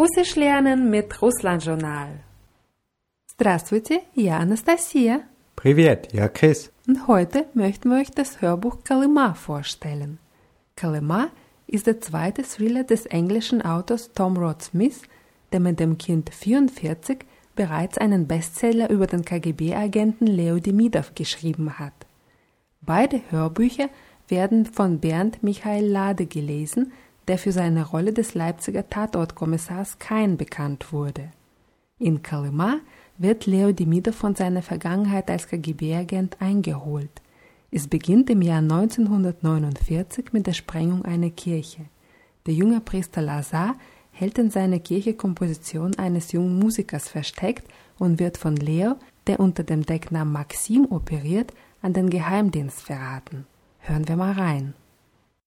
Russisch lernen mit Russland-Journal. Здравствуйте, я Anastasia. Привет, я Chris. Und heute möchten wir euch das Hörbuch Kalima vorstellen. Kalima ist der zweite Thriller des englischen Autors Tom Rod Smith, der mit dem Kind 44 bereits einen Bestseller über den KGB-Agenten Leo Demidov geschrieben hat. Beide Hörbücher werden von Bernd Michael Lade gelesen, der für seine Rolle des Leipziger Tatortkommissars Kain bekannt wurde. In Kalima wird Leo Demidov von seiner Vergangenheit als KGB-Agent eingeholt. Es beginnt im Jahr 1949 mit der Sprengung einer Kirche. Der junge Priester Lazar hält in seiner Kirche Komposition eines jungen Musikers versteckt und wird von Leo, der unter dem Decknamen Maxim operiert, an den Geheimdienst verraten. Hören wir mal rein.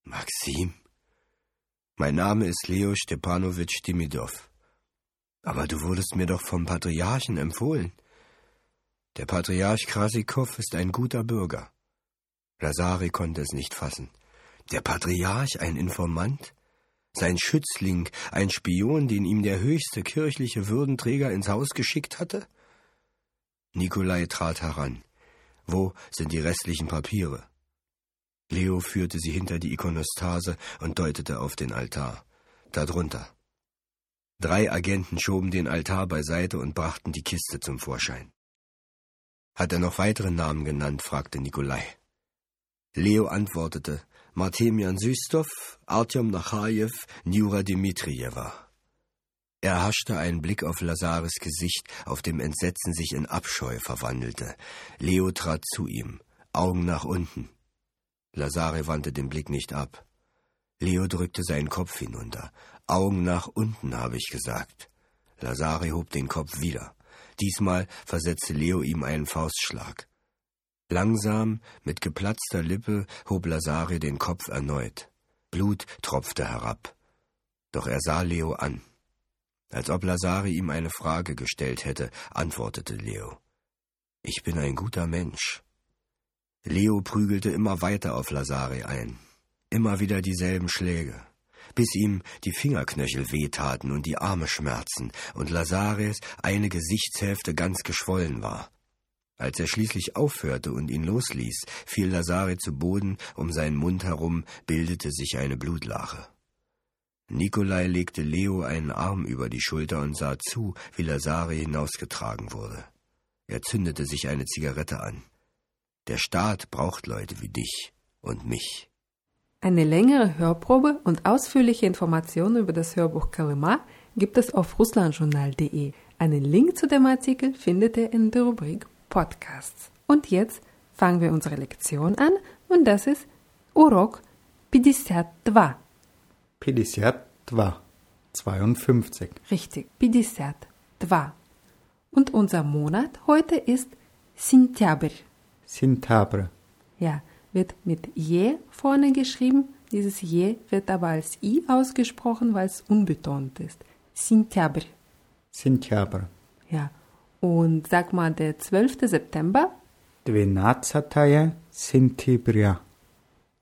Maxim? Mein Name ist Leo Stepanowitsch Demidov. Aber du wurdest mir doch vom Patriarchen empfohlen. Der Patriarch Krasikow ist ein guter Bürger. Lazari konnte es nicht fassen. Der Patriarch, ein Informant? Sein Schützling, ein Spion, den ihm der höchste kirchliche Würdenträger ins Haus geschickt hatte? Nikolai trat heran. Wo sind die restlichen Papiere? Leo führte sie hinter die Ikonostase und deutete auf den Altar. Darunter. Drei Agenten schoben den Altar beiseite und brachten die Kiste zum Vorschein. Hat er noch weitere Namen genannt? fragte Nikolai. Leo antwortete, Martemian Systov, Artyom Nachajew, Njura Dmitrijewa. Er haschte einen Blick auf Lazares Gesicht, auf dem Entsetzen sich in Abscheu verwandelte. Leo trat zu ihm, Augen nach unten. Lazare wandte den Blick nicht ab. Leo drückte seinen Kopf hinunter. Augen nach unten, habe ich gesagt. Lazare hob den Kopf wieder. Diesmal versetzte Leo ihm einen Faustschlag. Langsam, mit geplatzter Lippe, hob Lazare den Kopf erneut. Blut tropfte herab. Doch er sah Leo an. Als ob Lazare ihm eine Frage gestellt hätte, antwortete Leo. Ich bin ein guter Mensch. Leo prügelte immer weiter auf Lazare ein. Immer wieder dieselben Schläge, bis ihm die Fingerknöchel wehtaten und die Arme schmerzen und Lazares eine Gesichtshälfte ganz geschwollen war. Als er schließlich aufhörte und ihn losließ, fiel Lazare zu Boden, um seinen Mund herum bildete sich eine Blutlache. Nikolai legte Leo einen Arm über die Schulter und sah zu, wie Lazare hinausgetragen wurde. Er zündete sich eine Zigarette an. Der Staat braucht Leute wie dich und mich. Eine längere Hörprobe und ausführliche Informationen über das Hörbuch Kalima gibt es auf russlandjournal.de. Einen Link zu dem Artikel findet ihr in der Rubrik Podcasts. Und jetzt fangen wir unsere Lektion an und das ist Urok 52. 52. 52. Richtig, 52. Und unser Monat heute ist Сентябрь. Sintabr. Ja, wird mit je vorne geschrieben. Dieses je wird aber als i ausgesprochen, weil es unbetont ist. Sintabr. Sintabr. Ja. Und sag mal, der 12. September? Dvinadzataja Sintibria.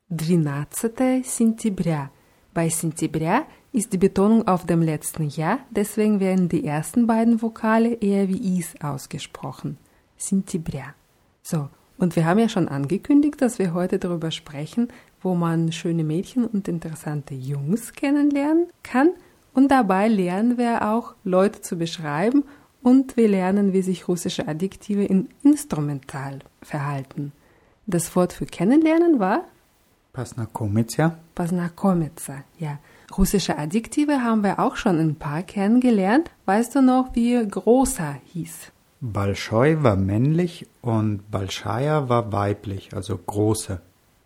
Dvinadzataja Sintibria. Bei Sintibria ist die Betonung auf dem letzten Jahr, deswegen werden die ersten beiden Vokale eher wie Is ausgesprochen. Sintibria. So, und wir haben ja schon angekündigt, dass wir heute darüber sprechen, wo man schöne Mädchen und interessante Jungs kennenlernen kann. Und dabei lernen wir auch Leute zu beschreiben und wir lernen, wie sich russische Adjektive in Instrumental verhalten. Das Wort für kennenlernen war Pasnakomitsa. Pasnakomitsa, ja. Russische Adjektive haben wir auch schon ein paar kennengelernt. Weißt du noch, wie großer hieß? Balschoi war männlich und Balschaya war weiblich, also große.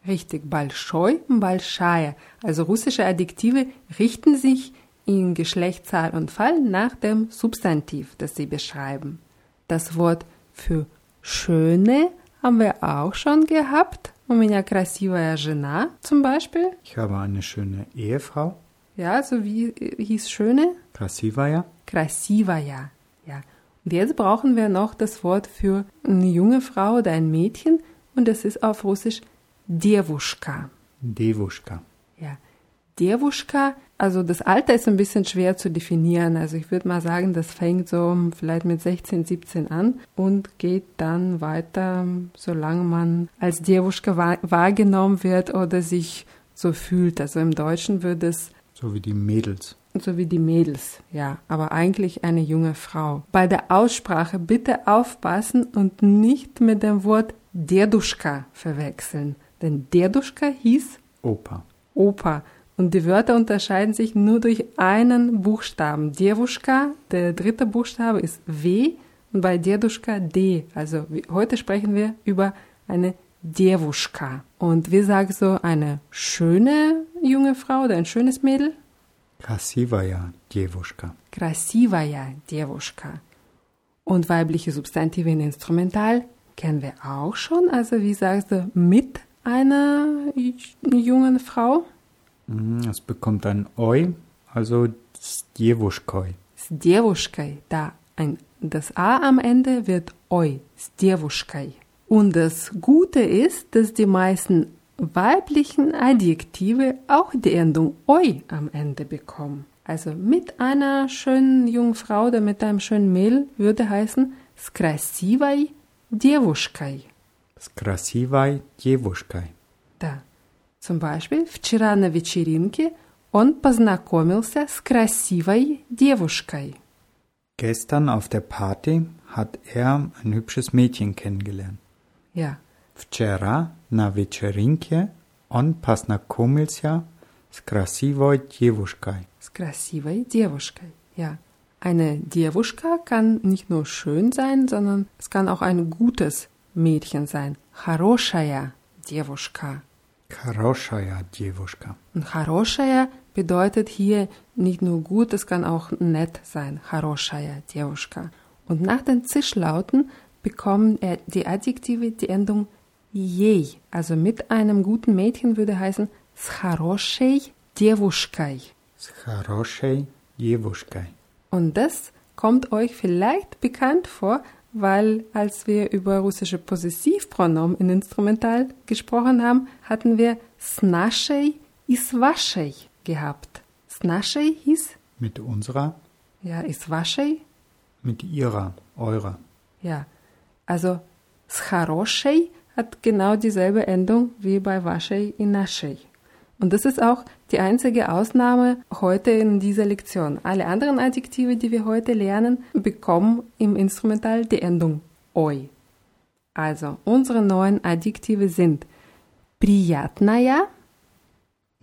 Richtig, Balschoi und Balschaya. Also russische Adjektive richten sich in Geschlechtszahl und Fall nach dem Substantiv, das sie beschreiben. Das Wort für schöne haben wir auch schon gehabt. У меня красивая жена zum Beispiel. Ich habe eine schöne Ehefrau. Ja, so wie äh, hieß schöne? Krasivaya. Krasivaya. Ja. Und jetzt brauchen wir noch das Wort für eine junge Frau oder ein Mädchen und das ist auf Russisch Девушка. Devushka. Ja. Девушка Also das Alter ist ein bisschen schwer zu definieren. Also ich würde mal sagen, das fängt so vielleicht mit 16, 17 an und geht dann weiter, solange man als Девушка wahrgenommen wird oder sich so fühlt. Also im Deutschen würde es so wie die Mädels. So wie die Mädels, ja, aber eigentlich eine junge Frau. Bei der Aussprache bitte aufpassen und nicht mit dem Wort Derduschka verwechseln, denn Derduschka hieß Opa. Opa. Und die Wörter unterscheiden sich nur durch einen Buchstaben. Djewuschka, der dritte Buchstabe ist W und bei Derduschka D. Also heute sprechen wir über eine Djewuschka. Und wir sagen so eine schöne junge Frau oder ein schönes Mädel Красивая девушка. Красивая девушка. Und weibliche Substantive in Instrumental kennen wir auch schon. Also wie sagst du mit einer jungen Frau? Mhm, es bekommt ein Oi, also с девушкой. С девушкой, da. Ein, das A am Ende wird Oi, с девушкой. Und das Gute ist, dass die meisten weiblichen Adjektive auch die Endung oi am Ende bekommen. Also mit einer schönen jungen Frau oder mit einem schönen Mädel würde heißen с красивой девушкой. С красивой девушкой. Да. Zum Beispiel, вчера на вечеринке он познакомился с красивой девушкой. Gestern auf der Party hat er ein hübsches Mädchen kennengelernt. Ja. Вчера на вечеринке он познакомился с красивой девушкой. С красивой девушкой, ja. Eine Девушка kann nicht nur schön sein, sondern es kann auch ein gutes Mädchen sein. Хорошая девушка. Хорошая девушка. Und хорошая bedeutet hier nicht nur gut, es kann auch nett sein. Хорошая девушка. Und nach den Zischlauten bekommen die Adjektive die Endung jej. Also mit einem guten Mädchen würde heißen с хорошей девушкой. С хорошей девушкой. Und das kommt euch vielleicht bekannt vor, weil als wir über russische Possessivpronomen in Instrumental gesprochen haben, hatten wir с нашей и с вашей gehabt. С нашей hieß mit unserer. Ja, ist вашей? Mit ihrer, eurer. Ja, also с хорошей hat genau dieselbe Endung wie bei waschei in naschei. Und das ist auch die einzige Ausnahme heute in dieser Lektion. Alle anderen Adjektive, die wir heute lernen, bekommen im Instrumental die Endung oi. Also, unsere neuen Adjektive sind приятная.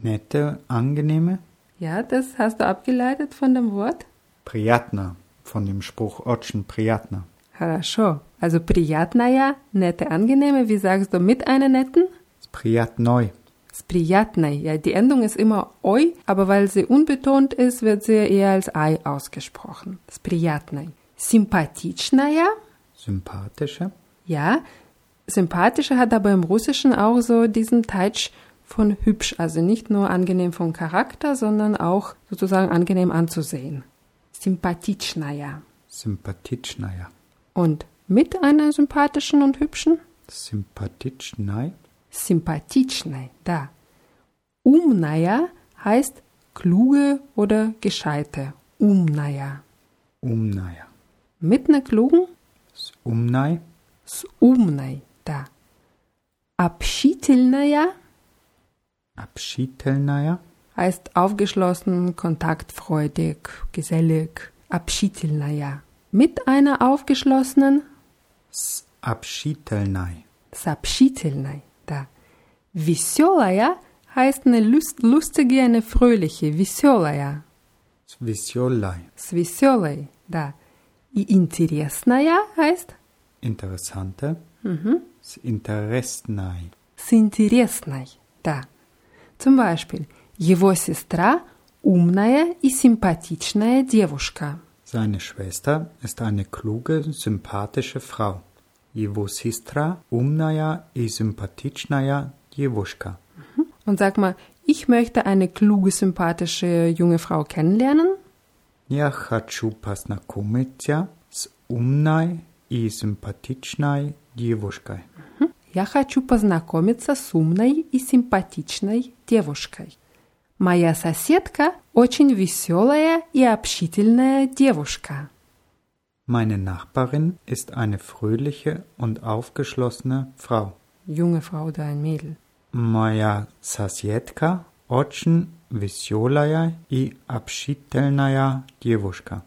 Nette, angenehme. Ja, das hast du abgeleitet von dem Wort? Приятно, von dem Spruch Otschen приятно. Хорошо. Also Priyatnaya, nette, angenehme. Wie sagst du mit einer netten? Spriyatnoi. Sprijatnai. Ja, die Endung ist immer oi, aber weil sie unbetont ist, wird sie eher als ei ausgesprochen. Sprijatnai. Sympathischnaja. Sympathische. Ja, sympathische hat aber im Russischen auch so diesen Touch von hübsch, also nicht nur angenehm vom Charakter, sondern auch sozusagen angenehm anzusehen. Sympathischnaja. Sympathischnaja. Und mit einer sympathischen und hübschen? Sympathichnej. Sympathichnej, da. Umnaja heißt kluge oder gescheite. Umnaja. Umnaja. Mit einer klugen? S umnai, da. Abschitelnaja Abschitelnaja heißt aufgeschlossen, kontaktfreudig, gesellig. Abschitelnaja. Mit einer aufgeschlossenen? S Abschitelnai. Sapschitelnai, da. Веселая heißt eine lustige, eine fröhliche. Веселая. Svisiolai. С веселой, да. И интересная heißt? Interessante. Mhm. S Interessnai. С интересной, да. Zum Beispiel, его сестра умная и симпатичная девушка. Seine Schwester ist eine kluge, sympathische Frau. Его сестра умная и симпатичная девушка. Und sag mal, ich möchte eine kluge, sympathische junge Frau kennenlernen. Я хочу познакомиться с умной и симпатичной девушкой. Я хочу познакомиться с умной и симпатичной девушкой. Моя соседка очень веселая и общительная девушка. Meine Nachbarin ist eine fröhliche und aufgeschlossene Frau. Junge Frau oder ein Mädel. Моя соседка очень веселая и общительная девушка.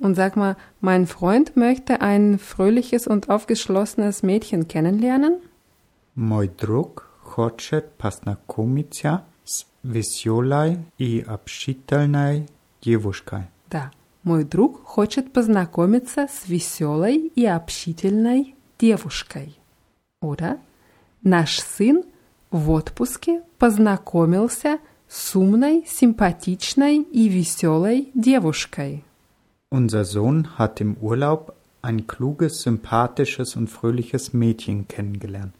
Und sag mal, mein Freund möchte ein fröhliches und aufgeschlossenes Mädchen kennenlernen? Мой друг хочет познакомиться с веселой и общительной девушкой. Да. Мой друг хочет познакомиться с веселой и общительной девушкой. Oder? Наш сын в отпуске познакомился с умной, симпатичной и веселой девушкой. Unser Sohn hat im Urlaub ein kluges, sympathisches und fröhliches Mädchen kennengelernt.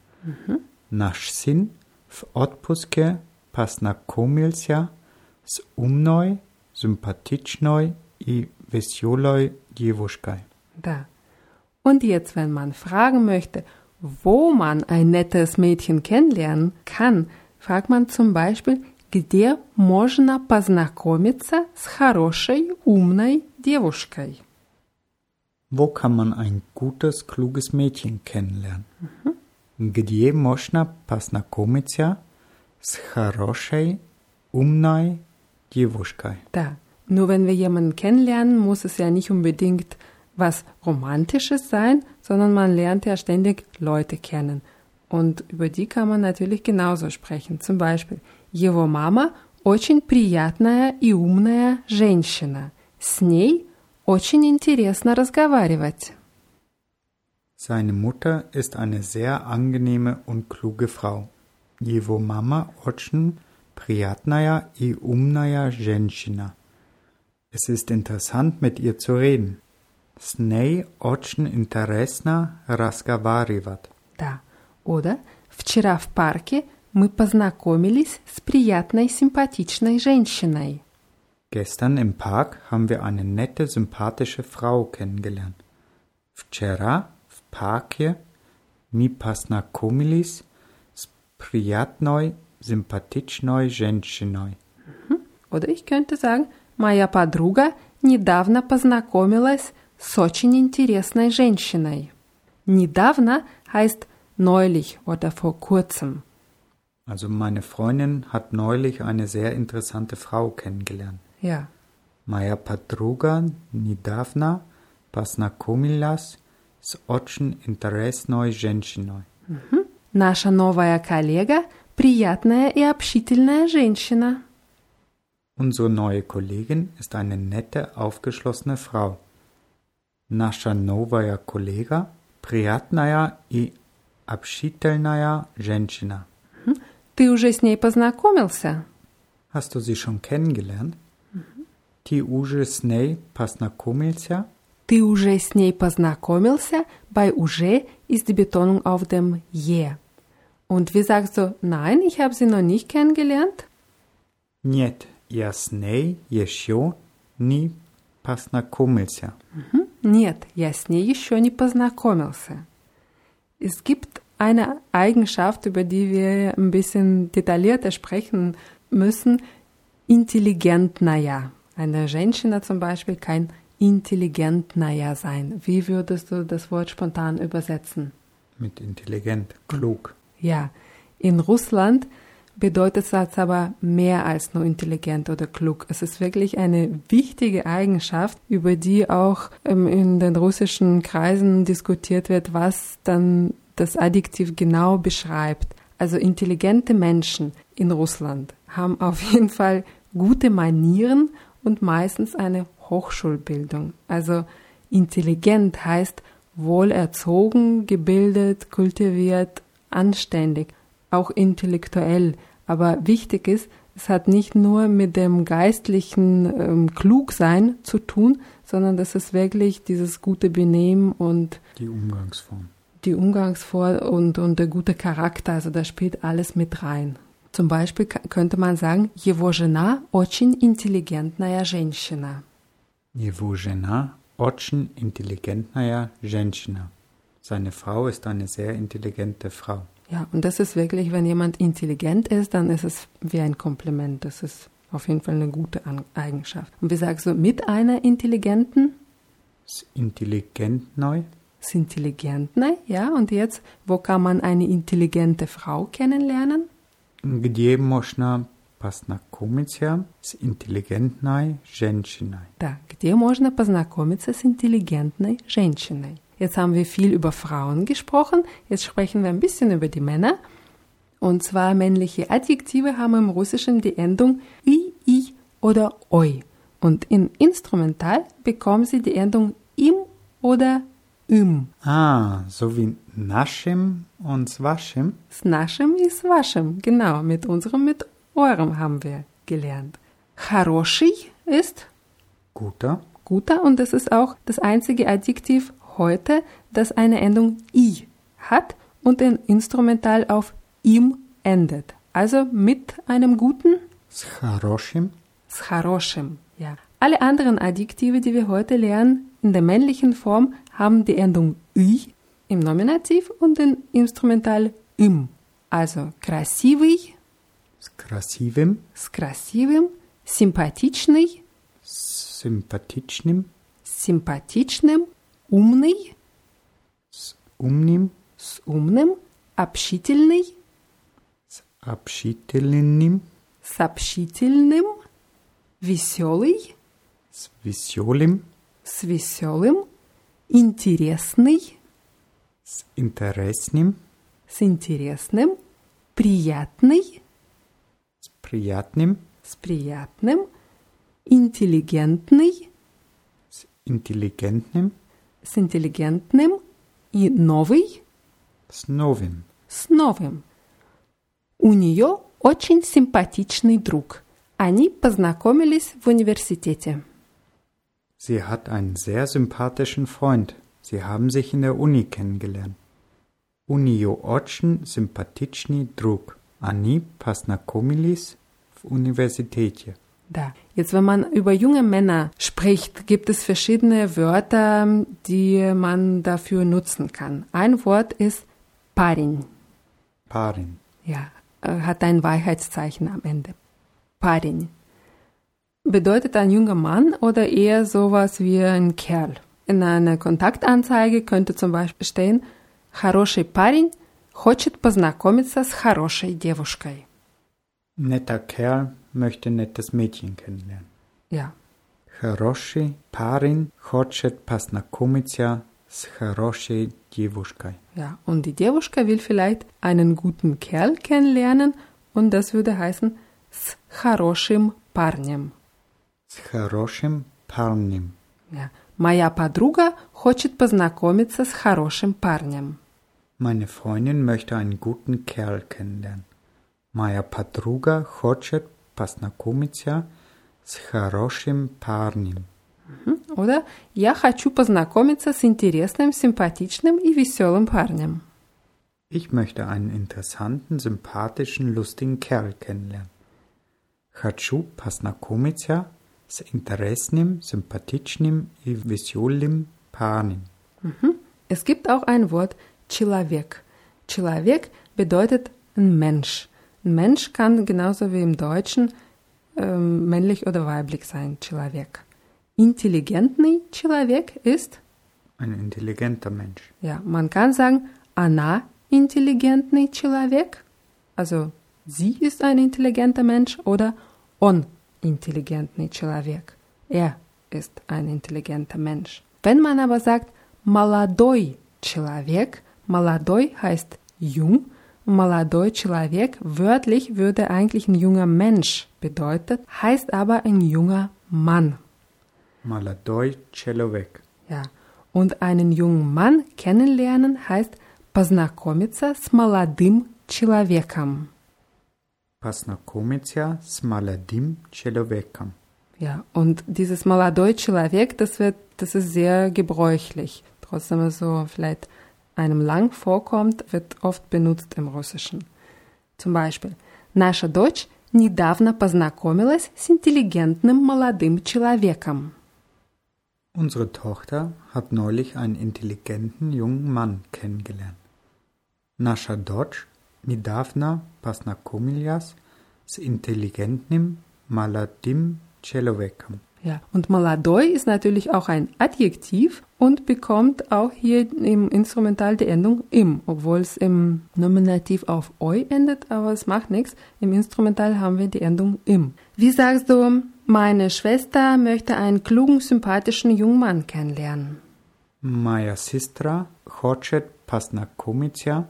Naš sin v odpuske познакомился с умной, sympatичной и веселой девушкой. Da. Und jetzt, wenn man fragen möchte, wo man ein nettes Mädchen kennenlernen kann, fragt man zum Beispiel, где можно познакомиться с хорошей, умной девушкой. Wo kann man ein gutes, kluges Mädchen kennenlernen? Где можно познакомиться с хорошей, умной девушкой? Da. Nur wenn wir jemanden kennenlernen, muss es ja nicht unbedingt was Romantisches sein, sondern man lernt ja ständig Leute kennen. Und über die kann man natürlich genauso sprechen. Zum Beispiel, его мама очень приятная и умная женщина. С ней очень интересно разговаривать. Seine Mutter ist eine sehr angenehme und kluge Frau. Его мама очень приятная и умная женщина. Es ist interessant, mit ihr zu reden. С ней очень интересно разговаривать. Да. Oder вчера в парке мы познакомились с приятной, симпатичной женщиной. Gestern im Park haben wir eine nette, sympathische Frau kennengelernt. Вчера в парке мы познакомились с приятной, симпатичной женщиной. Oder ich könnte sagen, моя подруга недавно познакомилась с очень интересной женщиной. Недавно heißt neulich oder vor kurzem. Also meine Freundin hat neulich eine sehr interessante Frau kennengelernt. Ja. Моя подруга недавно познакомилась с очень интересной женщиной. Наша новая коллега – приятная и общительная женщина. Unsere neue Kollegin ist eine nette, aufgeschlossene Frau. Наша новая коллега – приятная и общительная женщина. Ты уже с ней познакомился? Hast du sie schon kennengelernt? Ты уже с ней познакомился? Ты уже с ней познакомился? Bei уже ist die Betonung auf dem je. Und wie sagst du, nein, ich habe sie noch nicht kennengelernt? Нет, я с ней еще не познакомился. Нет, я с ней еще не познакомился. Es gibt eine Eigenschaft, über die wir ein bisschen detaillierter sprechen müssen, intelligentnaja. Eine Женщина zum Beispiel kann intelligentnaja sein. Wie würdest du das Wort spontan übersetzen? Mit intelligent, klug. Ja, in Russland bedeutet das aber mehr als nur intelligent oder klug. Es ist wirklich eine wichtige Eigenschaft, über die auch ähm, in den russischen Kreisen diskutiert wird, was dann das Adjektiv genau beschreibt. Also intelligente Menschen in Russland haben auf jeden Fall gute Manieren und meistens eine Hochschulbildung. Also intelligent heißt wohlerzogen, gebildet, kultiviert, anständig, auch intellektuell. Aber wichtig ist, es hat nicht nur mit dem geistlichen ähm, Klugsein zu tun, sondern das ist wirklich dieses gute Benehmen und Die Umgangsform. die Umgangsform und, und der gute Charakter. Also da spielt alles mit rein. Zum Beispiel k- könnte man sagen, его жена очень интеллигентная женщина. Его жена очень интеллигентная женщина. Seine Frau ist eine sehr intelligente Frau. Ja, und das ist wirklich, wenn jemand intelligent ist, dann ist es wie ein Kompliment. Das ist Auf jeden Fall eine gute An Eigenschaft. Und wie sagst du, mit einer intelligenten? S intelligentnoj. S intelligentnej, ja. Und jetzt, wo kann man eine intelligente Frau kennenlernen? Gdzie można познакомиться с интеллигентной женщиной? Da, где можно познакомиться с интеллигентной женщиной? Jetzt haben wir viel über Frauen gesprochen, jetzt sprechen wir ein bisschen über die Männer. Und zwar männliche Adjektive haben im Russischen die Endung i, i oder oi. Und in Instrumental bekommen sie die Endung im oder im. Ah, so wie нашим und с вашим. S нашим и с вашим, genau, mit unserem, mit eurem haben wir gelernt. Хороший ist Guter. guter und das ist auch das einzige Adjektiv heute, das eine Endung i hat und in Instrumental auf im endet. Also mit einem guten С хорошим. s хорошим. Ja. Alle anderen Adjektive, die wir heute lernen, in der männlichen Form haben die Endung i im Nominativ und in Instrumental im. Also красивый, С красивым. с красивым, симпатичный, С симпатичным. с симпатичным, умный, С умным. с умным, общительный, С общительным. с общительным, веселый, С веселым. с веселым, интересный, С интересным. с интересным, приятный, приятным. с приятным, интеллигентный, С интеллигентным. с интеллигентным и новый С новым. с новым. У нее очень симпатичный друг. Они познакомились в университете. Sie hat einen sehr sympathischen Freund. Sie haben sich in der Uni kennengelernt. У нее очень симпатичный друг. Они познакомились в университете. Da. Jetzt, wenn man über junge Männer spricht, gibt es verschiedene Wörter, die man dafür nutzen kann. Ein Wort ist Parin. Parin. Ja, äh, hat ein Wahrheitszeichen am Ende. Parin. Bedeutet ein junger Mann oder eher sowas wie ein Kerl? In einer Kontaktanzeige könnte zum Beispiel stehen, Хороший парень хочет познакомиться с хорошей девушкой. Netter Kerl möchte nettes Mädchen kennenlernen. Ja, Хороший парень хочет познакомиться с хорошей девушкой. ja. Und die Девушка will vielleicht einen guten Kerl kennenlernen und das würde heißen с хорошим парнем. С хорошим парнем. Ja. Моя подруга хочет познакомиться с хорошим парнем. Meine Freundin möchte einen guten Kerl kennenlernen. Моя подруга хочет познакомиться с хорошим парнем. Oder я хочу познакомиться с интересным, симпатичным и веселым парнем. Ich möchte einen interessanten, sympathischen, lustigen Kerl kennenlernen. Хочу познакомиться с интересным, симпатичным и веселым парнем. Es gibt auch ein Wort Человек. Человек bedeutet ein Mensch. Ein Mensch kann genauso wie im Deutschen ähm, männlich oder weiblich sein. Человек. Intelligentный Человек ist, Ein intelligenter Mensch. ja, man kann sagen, она интеллигентный человек. Also sie ist ein intelligenter Mensch oder он интеллигентный человек. Er ist ein intelligenter Mensch. Wenn man aber sagt молодой человек, молодой heißt jung, молодой человек wörtlich würde eigentlich ein junger Mensch bedeutet, heißt aber ein junger Mann. Молодой человек. Ja. Und einen jungen Mann kennenlernen heißt познакомиться с молодым человеком. Познакомиться с молодым человеком. Ja, und dieses молодой человек, das wird, das ist sehr gebräuchlich. Trotzdem es so vielleicht einem lang vorkommt, wird oft benutzt im Russischen. Zum Beispiel, наша дочь недавно познакомилась с интеллигентным молодым человеком. Unsere Tochter hat neulich einen intelligenten jungen Mann kennengelernt. Наша дочь недавно познакомилась с интеллигентным Maladim Человеком. Ja, und Maladoi ist natürlich auch ein Adjektiv und bekommt auch hier im Instrumental die Endung im, obwohl es im Nominativ auf oi endet, aber es macht nichts. Im Instrumental haben wir die Endung im. Wie sagst du, meine Schwester möchte einen klugen, sympathischen jungen Mann kennenlernen? Моя сестра хочет познакомиться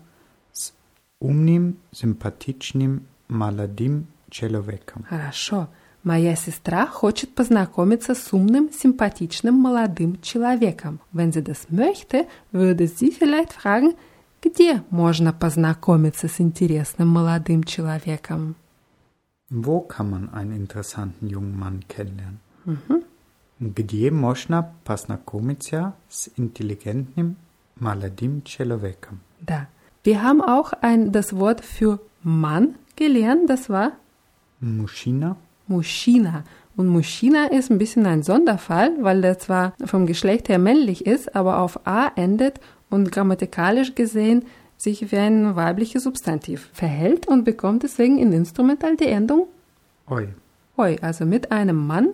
с умным, симпатичным молодым человеком. Хорошо. Моя сестра хочет познакомиться с умным, sympathischen, молодым человеком. Wenn sie das möchte, würde sie vielleicht fragen, где можно познакомиться с интересным молодым человеком? Wo kann man einen interessanten jungen Mann kennenlernen? Где можно познакомиться с интеллигентным молодым человеком? Da. Wir haben auch ein, das Wort für Mann gelernt, das war Мужчина Mushina. Und Mushina ist ein bisschen ein Sonderfall, weil der zwar vom Geschlecht her männlich ist, aber auf A endet und grammatikalisch gesehen sich wie ein weibliches Substantiv verhält und bekommt deswegen in Instrumental die Endung Oi. Oi, also mit einem Mann.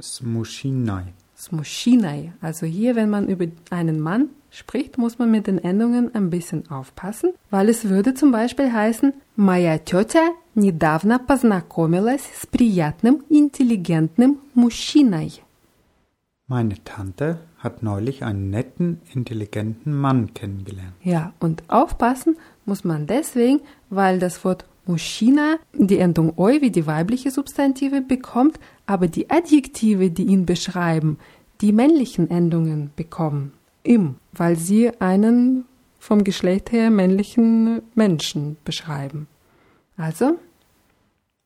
Smushinai. Smushinai. Also hier, wenn man über einen Mann spricht, muss man mit den Endungen ein bisschen aufpassen, weil es würde zum Beispiel heißen, Моя тетя недавно познакомилась с приятным, интеллигентным мужчиной. Meine Tante hat neulich einen netten, intelligenten Mann kennengelernt. Ja, und aufpassen muss man deswegen, weil das Wort Muschina die Endung oi wie die weibliche Substantive bekommt, aber die Adjektive, die ihn beschreiben, die männlichen Endungen bekommen. Im, weil sie einen vom Geschlecht her männlichen Menschen beschreiben. Also,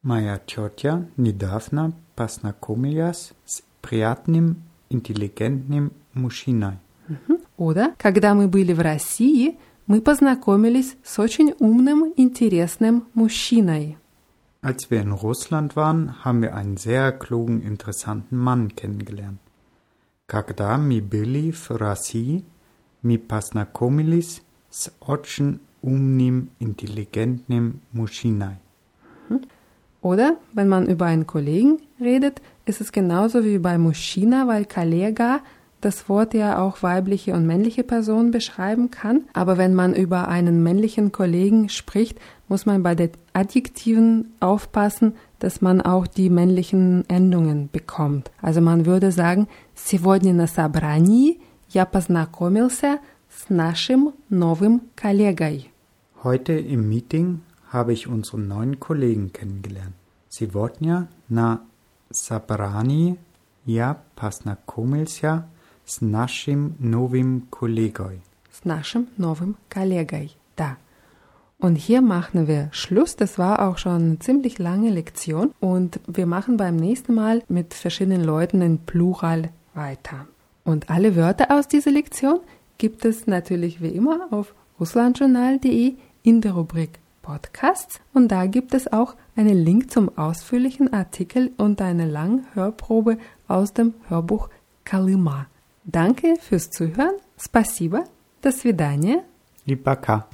Моя тетя недавно познакомилась с приятным, интеллигентным мужчиной. Oder, когда мы были в России, мы познакомились с очень умным, интересным мужчиной. Als wir in Russland waren, haben wir einen sehr klugen, interessanten Mann kennengelernt. Когда мы были в России, мы познакомились с очень умным, интеллигентным мужчиной. Oder, wenn man über einen Kollegen redet, ist es genauso wie bei Muschina, weil Kollega das Wort ja auch weibliche und männliche Personen beschreiben kann. Aber wenn man über einen männlichen Kollegen spricht, muss man bei den Adjektiven aufpassen, dass man auch die männlichen Endungen bekommt. Also man würde sagen, сегодня на собрании я познакомился с нашим новым коллегой. Heute im Meeting habe ich unseren neuen Kollegen kennengelernt. Сегодня на собрании я познакомился с нашим новым коллегой. С нашим новым коллегой. Da. Und hier machen wir Schluss. Das war auch schon eine ziemlich lange Lektion. Und wir machen beim nächsten Mal mit verschiedenen Leuten in Plural weiter. Und alle Wörter aus dieser Lektion gibt es natürlich wie immer auf russlandjournal.de in der Rubrik Podcasts. Und da gibt es auch einen Link zum ausführlichen Artikel und eine lange Hörprobe aus dem Hörbuch Kalima. Danke fürs Zuhören. Спасибо. До свидания. И пока.